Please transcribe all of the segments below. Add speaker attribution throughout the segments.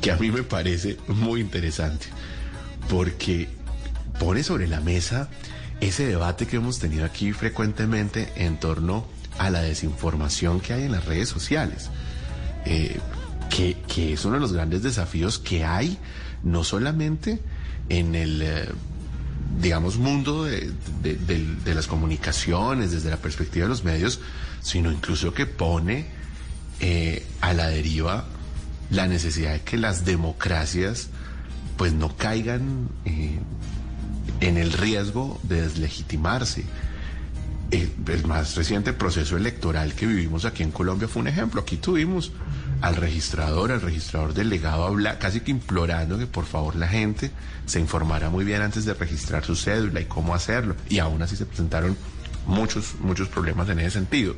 Speaker 1: que a mí me parece muy interesante, porque pone sobre la mesa ese debate que hemos tenido aquí frecuentemente en torno a la desinformación que hay en las redes sociales, eh, que, que, es uno de los grandes desafíos que hay, no solamente en el, eh, digamos, mundo de, de, las comunicaciones, desde la perspectiva de los medios, sino incluso que pone eh, a la deriva la necesidad de que las democracias pues no caigan eh, en el riesgo de deslegitimarse. El, el, más reciente proceso electoral que vivimos aquí en Colombia fue un ejemplo. Aquí tuvimos al registrador, al registrador delegado, habla, casi que implorando que por favor la gente se informara muy bien antes de registrar su cédula y cómo hacerlo. Y aún así se presentaron muchos, muchos problemas en ese sentido.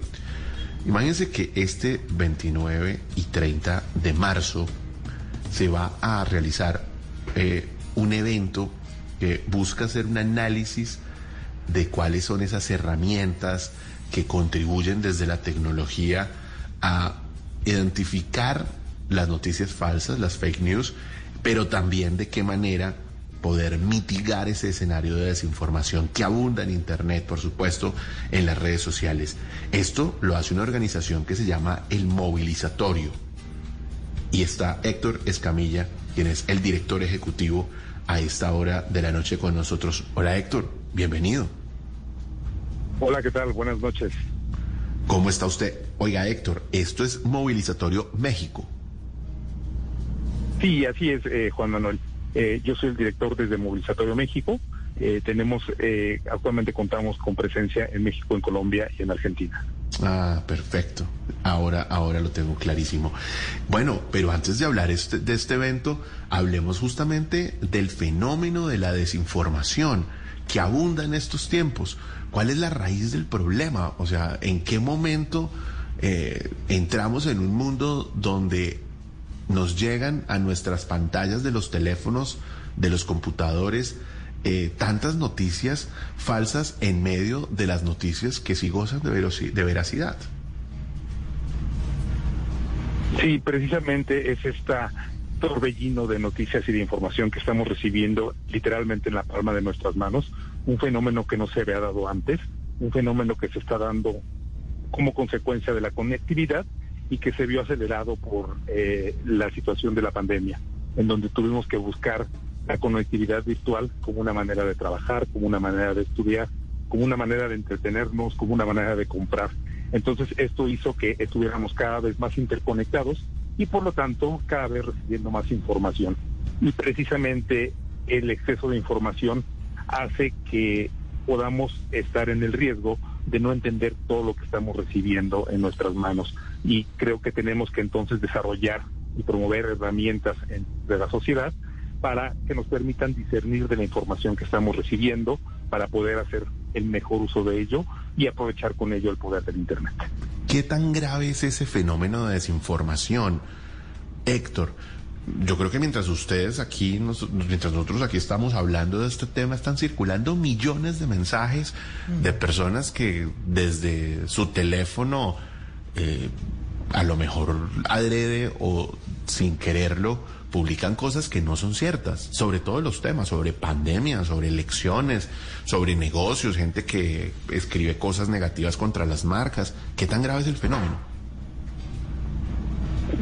Speaker 1: Imagínense que este 29 y 30 de marzo se va a realizar eh, un evento que busca hacer un análisis de cuáles son esas herramientas que contribuyen desde la tecnología a identificar las noticias falsas, las fake news, pero también de qué manera poder mitigar ese escenario de desinformación que abunda en Internet, por supuesto, en las redes sociales. Esto lo hace una organización que se llama El Movilizatorio. Y está Héctor Escamilla, quien es el director ejecutivo a esta hora de la noche con nosotros. Hola Héctor, bienvenido.
Speaker 2: Hola, ¿qué tal? Buenas noches.
Speaker 1: ¿Cómo está usted? Oiga Héctor, esto es Movilizatorio México.
Speaker 2: Sí, así es, eh, Juan Manuel. Eh, yo soy el director desde Movilizatorio México. Eh, tenemos, eh, actualmente contamos con presencia en México, en Colombia y en Argentina.
Speaker 1: Ah, perfecto. Ahora, ahora lo tengo clarísimo. Bueno, pero antes de hablar este, de este evento, hablemos justamente del fenómeno de la desinformación que abunda en estos tiempos. ¿Cuál es la raíz del problema? O sea, ¿en qué momento eh, entramos en un mundo donde nos llegan a nuestras pantallas de los teléfonos, de los computadores, eh, tantas noticias falsas en medio de las noticias que sí gozan de, de veracidad.
Speaker 2: Sí, precisamente es esta torbellino de noticias y de información que estamos recibiendo literalmente en la palma de nuestras manos, un fenómeno que no se había dado antes, un fenómeno que se está dando como consecuencia de la conectividad y que se vio acelerado por eh, la situación de la pandemia, en donde tuvimos que buscar la conectividad virtual como una manera de trabajar, como una manera de estudiar, como una manera de entretenernos, como una manera de comprar. Entonces esto hizo que estuviéramos cada vez más interconectados y por lo tanto cada vez recibiendo más información. Y precisamente el exceso de información hace que podamos estar en el riesgo de no entender todo lo que estamos recibiendo en nuestras manos. Y creo que tenemos que entonces desarrollar y promover herramientas en, de la sociedad para que nos permitan discernir de la información que estamos recibiendo, para poder hacer el mejor uso de ello y aprovechar con ello el poder del Internet.
Speaker 1: ¿Qué tan grave es ese fenómeno de desinformación, Héctor? Yo creo que mientras ustedes aquí, nos, mientras nosotros aquí estamos hablando de este tema, están circulando millones de mensajes de personas que desde su teléfono, eh, a lo mejor adrede o sin quererlo, publican cosas que no son ciertas, sobre todos los temas, sobre pandemia, sobre elecciones, sobre negocios, gente que escribe cosas negativas contra las marcas. ¿Qué tan grave es el fenómeno?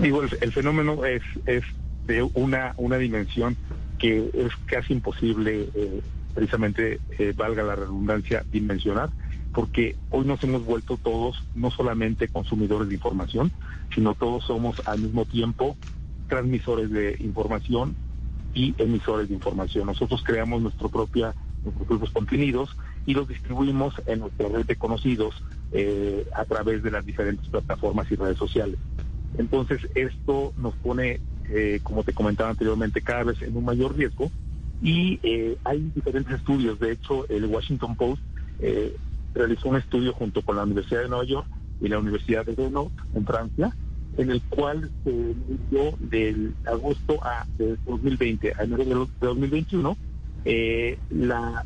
Speaker 2: Digo, el, el fenómeno es, es de una, una dimensión que es casi imposible, eh, precisamente, eh, valga la redundancia, dimensionar, porque hoy nos hemos vuelto todos no solamente consumidores de información, sino todos somos al mismo tiempo transmisores de información y emisores de información. Nosotros creamos nuestro propia, nuestros propios contenidos y los distribuimos en nuestra red de conocidos eh, a través de las diferentes plataformas y redes sociales. Entonces, esto nos pone, eh, como te comentaba anteriormente, cada vez en un mayor riesgo y eh, hay diferentes estudios. De hecho, el Washington Post eh, realizó un estudio junto con la Universidad de Nueva York y la Universidad de Grenoble en Francia, en el cual se midió del agosto a de 2020 a enero de 2021 eh, la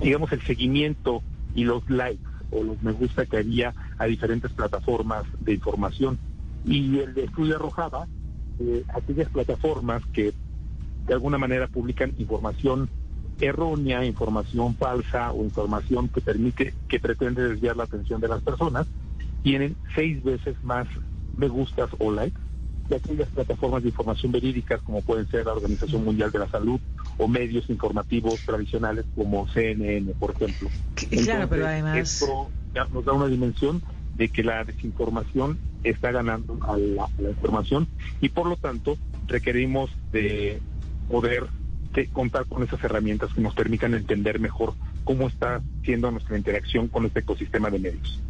Speaker 2: digamos el seguimiento y los likes o los me gusta que había a diferentes plataformas de información y el estudio arrojaba eh, aquellas plataformas que de alguna manera publican información errónea, información falsa o información que permite, que pretende desviar la atención de las personas, tienen seis veces más me gustas o likes que aquellas plataformas de información verídicas como pueden ser la Organización Mundial de la Salud o medios informativos tradicionales como CNN, por ejemplo.
Speaker 3: Claro, pero además...
Speaker 2: Esto nos da una dimensión de que la desinformación está ganando a la, información y por lo tanto requerimos de poder de contar con esas herramientas que nos permitan entender mejor cómo está siendo nuestra interacción con este ecosistema de medios.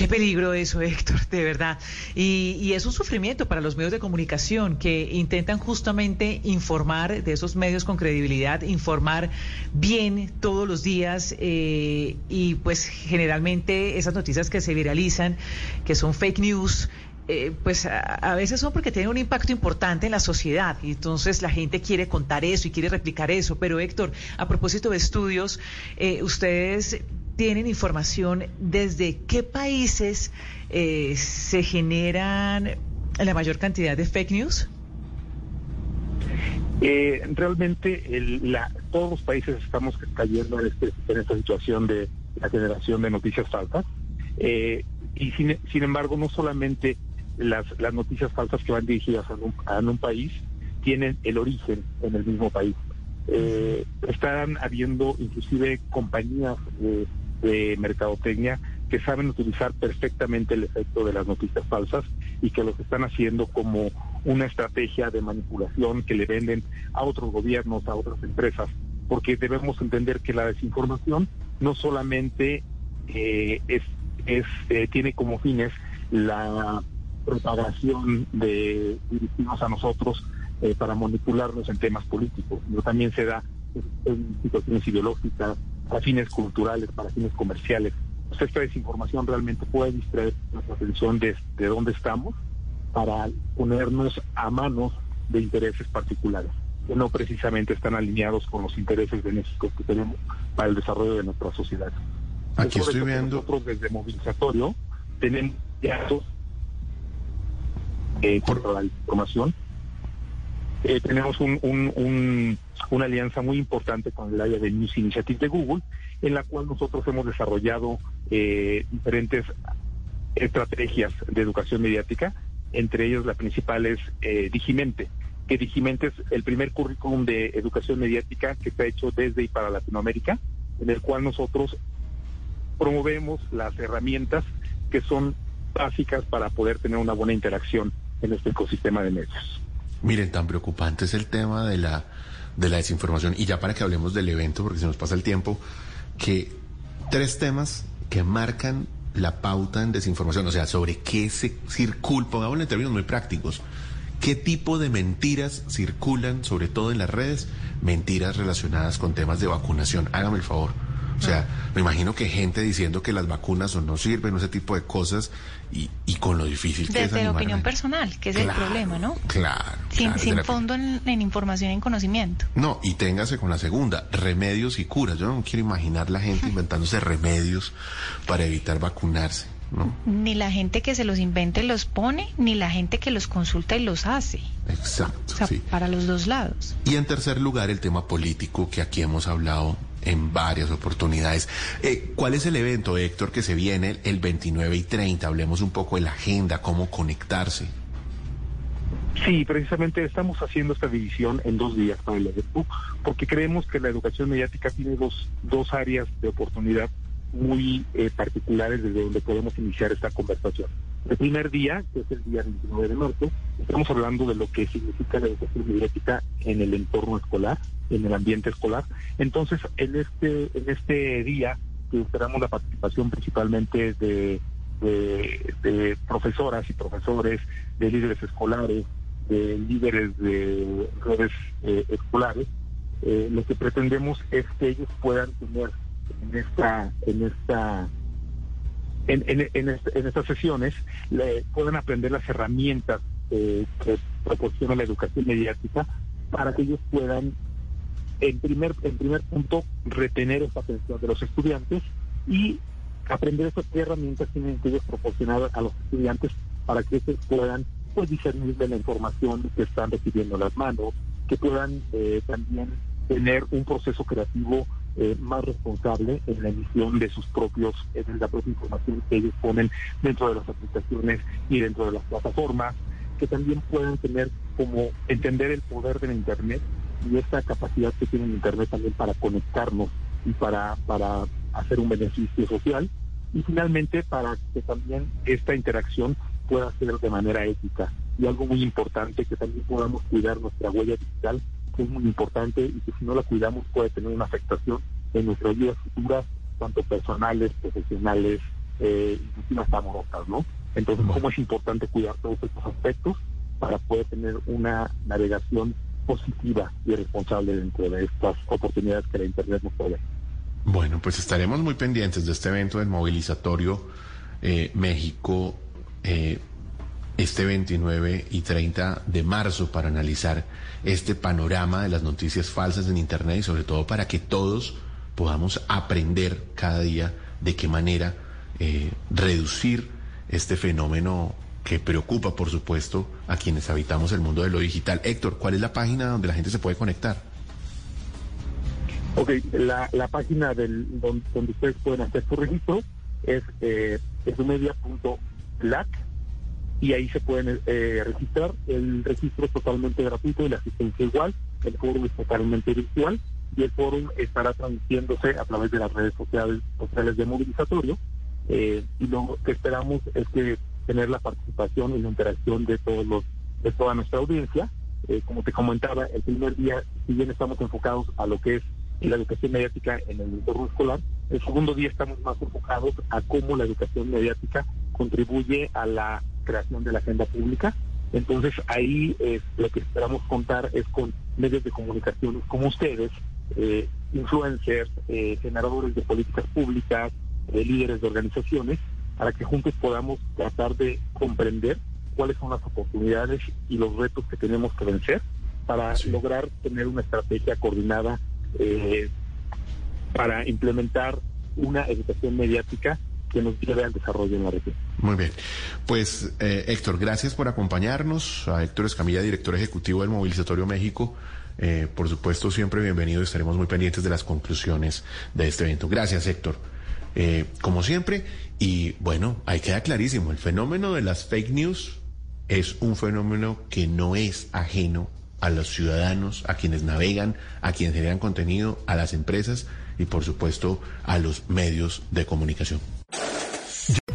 Speaker 3: Qué peligro eso, Héctor, de verdad. Y, es un sufrimiento para los medios de comunicación que intentan justamente informar de esos medios con credibilidad, informar bien todos los días eh, y pues generalmente esas noticias que se viralizan, que son fake news, eh, pues a, a, veces son porque tienen un impacto importante en la sociedad y entonces la gente quiere contar eso y quiere replicar eso. Pero Héctor, a propósito de estudios, eh, ustedes tienen información desde qué países eh, se generan la mayor cantidad de fake news.
Speaker 2: Eh, realmente el, la, todos los países estamos cayendo en, este, en, esta situación de la generación de noticias falsas eh, y sin, embargo no solamente las, las, noticias falsas que van dirigidas a un, a un país tienen el origen en el mismo país. Eh, están habiendo inclusive compañías eh, de mercadotecnia que saben utilizar perfectamente el efecto de las noticias falsas y que lo que están haciendo como una estrategia de manipulación que le venden a otros gobiernos, a otras empresas, porque debemos entender que la desinformación no solamente eh, es, es eh, tiene como fines la propagación de dirigirnos a nosotros eh, para manipularnos en temas políticos, sino también se da en situaciones ideológicas, para fines culturales, para fines comerciales. Pues esta desinformación realmente puede distraer nuestra atención de, de dónde estamos para ponernos a manos de intereses particulares que no precisamente están alineados con los intereses benéficos que tenemos para el desarrollo de nuestra sociedad.
Speaker 1: Aquí estoy viendo.
Speaker 2: Nosotros desde Movilizatorio tenemos ya eh, por la información. Eh, tenemos un, un, un, una alianza muy importante con el área de News Initiative de Google, en la cual nosotros hemos desarrollado eh, diferentes estrategias de educación mediática, entre ellas la principal es eh, Digimente, que Digimente es el primer currículum de educación mediática que está hecho desde y para Latinoamérica, en el cual nosotros promovemos las herramientas que son básicas para poder tener una buena interacción en este ecosistema de medios.
Speaker 1: Miren, tan preocupante es el tema de la, de la desinformación. Y ya para que hablemos del evento, porque se nos pasa el tiempo, que tres temas que marcan la pauta en desinformación, o sea, sobre qué se circula, pongámoslo en términos muy prácticos, qué tipo de mentiras circulan, sobre todo en las redes, mentiras relacionadas con temas de vacunación. Hágame el favor. O sea, me imagino que gente diciendo que las vacunas o no sirven, ese tipo de cosas, y, y con lo difícil que
Speaker 4: Desde
Speaker 1: es.
Speaker 4: la
Speaker 1: animar
Speaker 4: opinión personal, que es
Speaker 1: Claro,
Speaker 4: el problema, ¿no?
Speaker 1: Claro.
Speaker 4: Sin,
Speaker 1: claro,
Speaker 4: sin
Speaker 1: la-
Speaker 4: fondo en, en información y en conocimiento.
Speaker 1: No, y téngase con la segunda, remedios y curas. Yo no quiero imaginar la gente inventándose remedios para evitar vacunarse, ¿no?
Speaker 4: Ni la gente que se los inventa y los pone, ni la gente que los consulta y los hace.
Speaker 1: Exacto,
Speaker 4: O sea,
Speaker 1: sí.
Speaker 4: para los dos lados.
Speaker 1: Y en tercer lugar, el tema político que aquí hemos hablado en varias oportunidades. Eh, ¿Cuál es el evento, Héctor, que se viene el 29 y 30? Hablemos un poco de la agenda, cómo conectarse.
Speaker 2: Sí, precisamente estamos haciendo esta división en dos días para el evento, porque creemos que la educación mediática tiene dos, dos áreas de oportunidad muy eh, particulares desde donde podemos iniciar esta conversación. El primer día, que es el día 29 de marzo, estamos hablando de lo que significa la educación mediática en el entorno escolar, en el ambiente escolar. Entonces, en este, en este día, que esperamos la participación principalmente de, profesoras y profesores, de líderes escolares, de líderes de redes eh, escolares, eh, lo que pretendemos es que ellos puedan tener en esta, en esta en, en, estas sesiones le, puedan aprender las herramientas eh, que proporciona la educación mediática para que ellos puedan, en primer, en primer punto, retener esa atención de los estudiantes y aprender esas herramientas tienen que ellos proporcionar a los estudiantes para que ellos puedan pues discernir de la información que están recibiendo las manos, que puedan eh, también tener un proceso creativo eh, más responsable en la emisión de sus propios, eh, de la propia información que ellos ponen dentro de las aplicaciones y dentro de las plataformas, que también puedan tener como entender el poder del Internet y esta capacidad que tiene el Internet también para conectarnos y para, para hacer un beneficio social. Y finalmente, para que también esta interacción pueda ser de manera ética. Y algo muy importante, que también podamos cuidar nuestra huella digital es muy importante y que si no la cuidamos puede tener una afectación en nuestras vidas futuras, tanto personales, profesionales, eh, inclusive amorosas, ¿no? Entonces, ¿cómo es importante cuidar todos estos aspectos para poder tener una navegación positiva y responsable dentro de estas oportunidades que la Internet nos provee?
Speaker 1: Bueno, pues estaremos muy pendientes de este evento del movilizatorio eh, México eh, este 29 y 30 de marzo para analizar este panorama de las noticias falsas en Internet y sobre todo para que todos podamos aprender cada día de qué manera eh, reducir este fenómeno que preocupa, por supuesto, a quienes habitamos el mundo de lo digital. Héctor, ¿cuál es la página donde la gente se puede conectar?
Speaker 2: Ok, la, la página del, donde, ustedes pueden hacer su registro es eh, edumedia.lat y ahí se pueden eh, registrar. El registro es totalmente gratuito y la asistencia igual. El foro es totalmente virtual y el foro estará transmitiéndose a través de las redes sociales, sociales de movilizatorio. Eh, y lo que esperamos es que tener la participación y la interacción de todos los de toda nuestra audiencia. Eh, como te comentaba, el primer día, si bien estamos enfocados a lo que es la educación mediática en el entorno escolar, el segundo día estamos más enfocados a cómo la educación mediática contribuye a la creación de la agenda pública. Entonces ahí eh, lo que esperamos contar es con medios de comunicación como ustedes, eh, influencers, eh, generadores de políticas públicas, líderes de organizaciones, para que juntos podamos tratar de comprender cuáles son las oportunidades y los retos que tenemos que vencer para lograr tener una estrategia coordinada para implementar una educación mediática que nos lleve al desarrollo en la región.
Speaker 1: Muy bien. Pues eh, Héctor, gracias por acompañarnos. A Héctor Escamilla, director ejecutivo del Movilizatorio México. Eh, por supuesto, siempre bienvenido. Estaremos muy pendientes de las conclusiones de este evento. Gracias, Héctor. Eh, como siempre, y bueno, ahí queda clarísimo, el fenómeno de las fake news es un fenómeno que no es ajeno a los ciudadanos, a quienes navegan, a quienes generan contenido, a las empresas y por supuesto a los medios de comunicación.